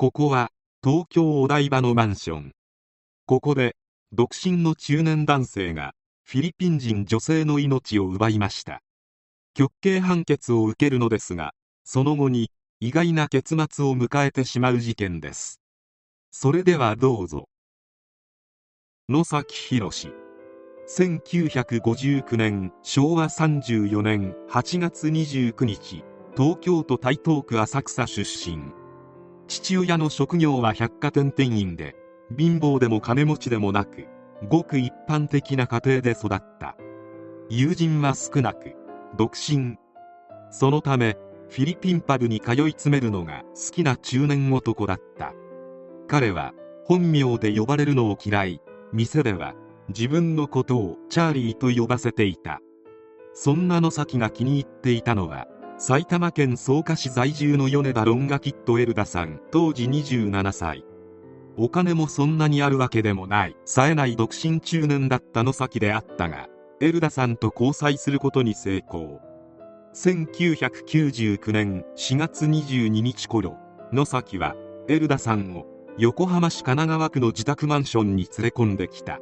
ここは東京お台場のマンション。ここで独身の中年男性がフィリピン人女性の命を奪いました。極刑判決を受けるのですがその後に意外な結末を迎えてしまう事件です。それではどうぞ。野崎博1959年昭和34年8月29日東京都台東区浅草出身。父親の職業は百貨店店員で貧乏でも金持ちでもなくごく一般的な家庭で育った。友人は少なく独身。そのためフィリピンパブに通い詰めるのが好きな中年男だった。彼は本名で呼ばれるのを嫌い店では自分のことをチャーリーと呼ばせていた。そんな野崎が気に入っていたのは埼玉県草加市在住の米田ロンガキットエルダさん当時27歳。お金もそんなにあるわけでもない。冴えない独身中年だった野崎であったがエルダさんと交際することに成功。1999年4月22日頃野崎はエルダさんを横浜市神奈川区の自宅マンションに連れ込んできた。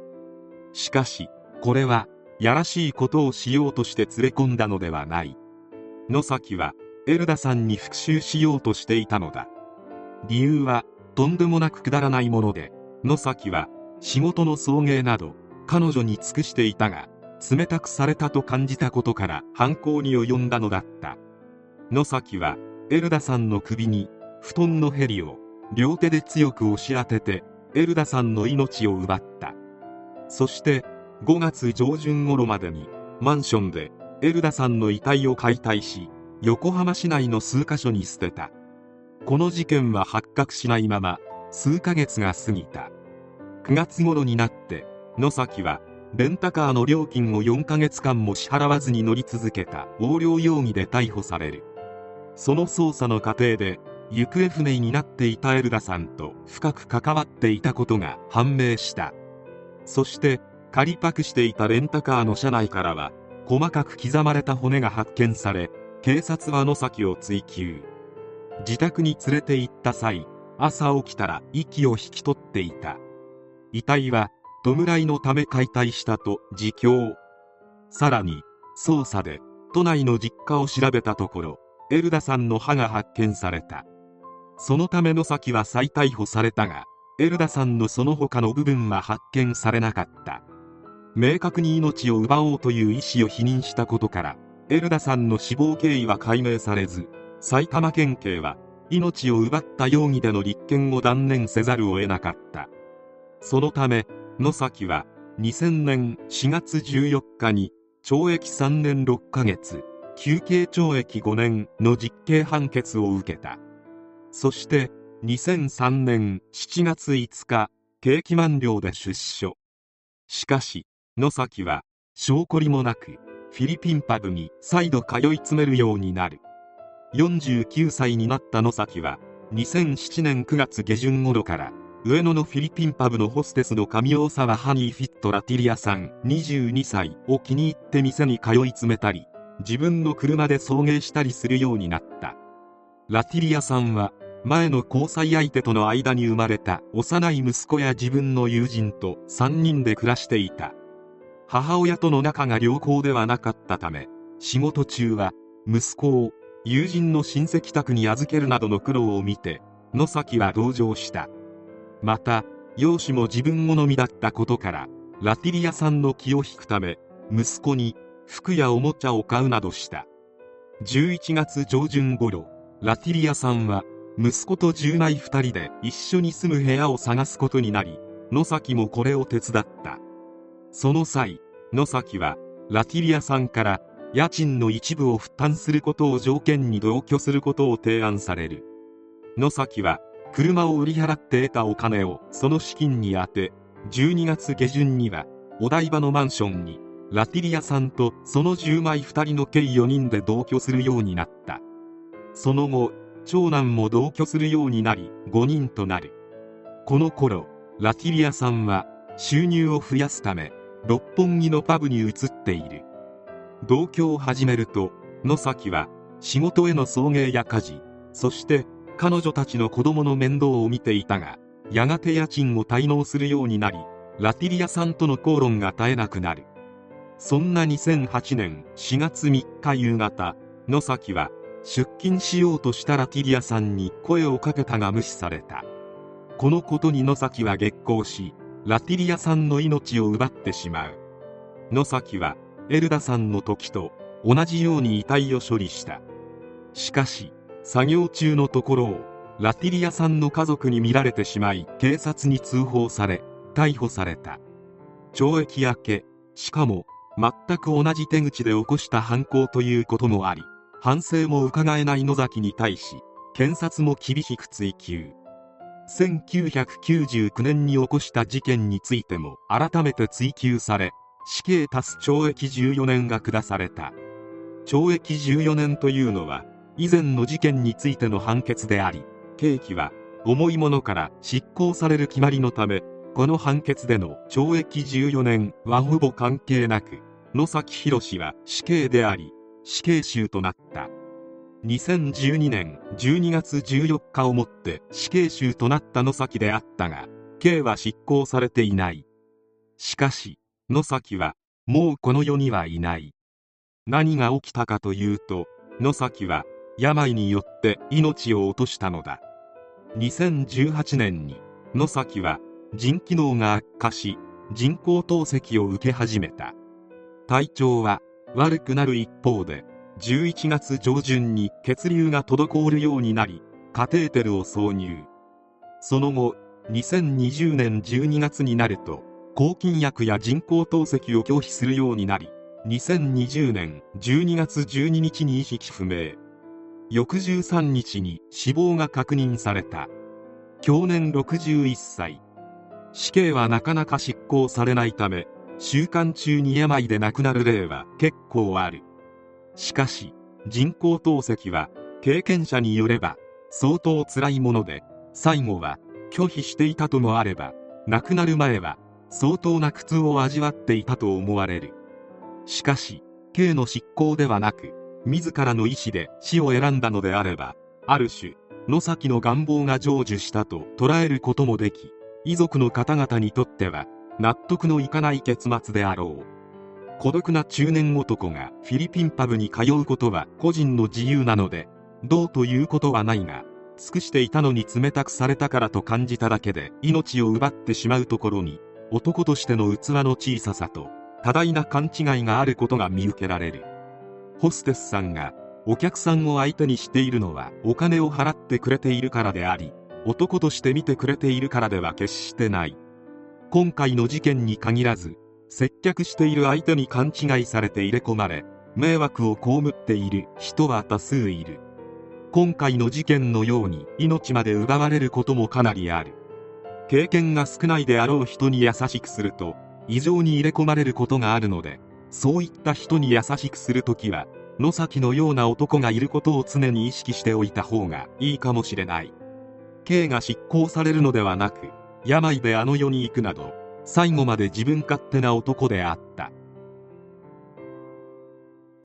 しかしこれはやらしいことをしようとして連れ込んだのではない。野崎はエルダさんに復讐しようとしていたのだ。理由はとんでもなくくだらないもので野崎は仕事の送迎など彼女に尽くしていたが冷たくされたと感じたことから犯行に及んだのだった。野崎はエルダさんの首に布団のヘリを両手で強く押し当ててエルダさんの命を奪った。そして5月上旬頃までにマンションでエルダさんの遺体を解体し横浜市内の数カ所に捨てた。この事件は発覚しないまま数ヶ月が過ぎた。9月頃になって野崎はレンタカーの料金を4ヶ月間も支払わずに乗り続けた。横領容疑で逮捕される。その捜査の過程で行方不明になっていたエルダさんと深く関わっていたことが判明した。そして仮パクしていたレンタカーの車内からは細かく刻まれた骨が発見され警察は野崎を追及。自宅に連れて行った際朝起きたら息を引き取っていた。遺体は弔いのため解体したと自供。さらに捜査で都内の実家を調べたところエルダさんの歯が発見された。そのため野崎は再逮捕されたがエルダさんのその他の部分は発見されなかった。明確に命を奪おうという意思を否認したことからエルダさんの死亡経緯は解明されず埼玉県警は命を奪った容疑での立件を断念せざるを得なかった。そのため野崎は2000年4月14日に懲役3年6ヶ月休刑懲役5年の実刑判決を受けた。そして2003年7月5日刑期満了で出所。しかし野崎は証拠りもなくフィリピンパブに再度通い詰めるようになる。49歳になった野崎は2007年9月下旬頃から上野のフィリピンパブのホステスの上大沢ハニーフィットラティリアさん22歳を気に入って店に通い詰めたり自分の車で送迎したりするようになった。ラティリアさんは前の交際相手との間に生まれた幼い息子や自分の友人と3人で暮らしていた。母親との仲が良好ではなかったため仕事中は息子を友人の親戚宅に預けるなどの苦労を見て野崎は同情した。また容姿も自分好みだったことからラティリアさんの気を引くため息子に服やおもちゃを買うなどした。11月上旬頃ラティリアさんは息子と10枚2人で一緒に住む部屋を探すことになり野崎もこれを手伝った。その際野崎はラティリアさんから家賃の一部を負担することを条件に同居することを提案される。野崎は車を売り払って得たお金をその資金に充て12月下旬にはお台場のマンションにラティリアさんとその10枚2人の計4人で同居するようになった。その後長男も同居するようになり5人となる。この頃ラティリアさんは収入を増やすため六本木のパブに移っている。同居を始めると野崎は仕事への送迎や家事そして彼女たちの子供の面倒を見ていたがやがて家賃を滞納するようになりラティリアさんとの口論が絶えなくなる。そんな2008年4月3日夕方野崎は出勤しようとしたラティリアさんに声をかけたが無視された。このことに野崎は激高しラティリアさんの命を奪ってしまう。野崎はエルダさんの時と同じように遺体を処理した。しかし作業中のところをラティリアさんの家族に見られてしまい警察に通報され逮捕された。懲役明けしかも全く同じ手口で起こした犯行ということもあり反省も伺えない野崎に対し検察も厳しく追及。1999年に起こした事件についても改めて追及され死刑足す懲役14年が下された。懲役14年というのは以前の事件についての判決であり刑期は重いものから執行される決まりのためこの判決での懲役14年はほぼ関係なく野崎博は死刑であり死刑囚となった。2012年12月14日をもって死刑囚となった野崎であったが刑は執行されていない。しかし野崎はもうこの世にはいない。何が起きたかというと野崎は病によって命を落としたのだ。2018年に野崎は腎機能が悪化し人工透析を受け始めた。体調は悪くなる一方で11月上旬に血流が滞るようになりカテーテルを挿入。その後2020年12月になると抗菌薬や人工透析を拒否するようになり2020年12月12日に意識不明。翌13日に死亡が確認された。去年61歳。死刑はなかなか執行されないため習慣中に病で亡くなる例は結構ある。しかし人工透析は経験者によれば相当辛いもので最後は拒否していたともあれば亡くなる前は相当な苦痛を味わっていたと思われる。しかし刑の執行ではなく自らの意思で死を選んだのであればある種野崎の願望が成就したと捉えることもでき遺族の方々にとっては納得のいかない結末であろう。孤独な中年男がフィリピンパブに通うことは個人の自由なのでどうということはないが尽くしていたのに冷たくされたからと感じただけで命を奪ってしまうところに男としての器の小ささと多大な勘違いがあることが見受けられる。ホステスさんがお客さんを相手にしているのはお金を払ってくれているからであり男として見てくれているからでは決してない。今回の事件に限らず接客している相手に勘違いされて入れ込まれ迷惑を被っている人は多数いる。今回の事件のように命まで奪われることもかなりある。経験が少ないであろう人に優しくすると異常に入れ込まれることがあるのでそういった人に優しくするときは野崎のような男がいることを常に意識しておいた方がいいかもしれない。刑が執行されるのではなく病であの世に行くなど最後まで自分勝手な男であった。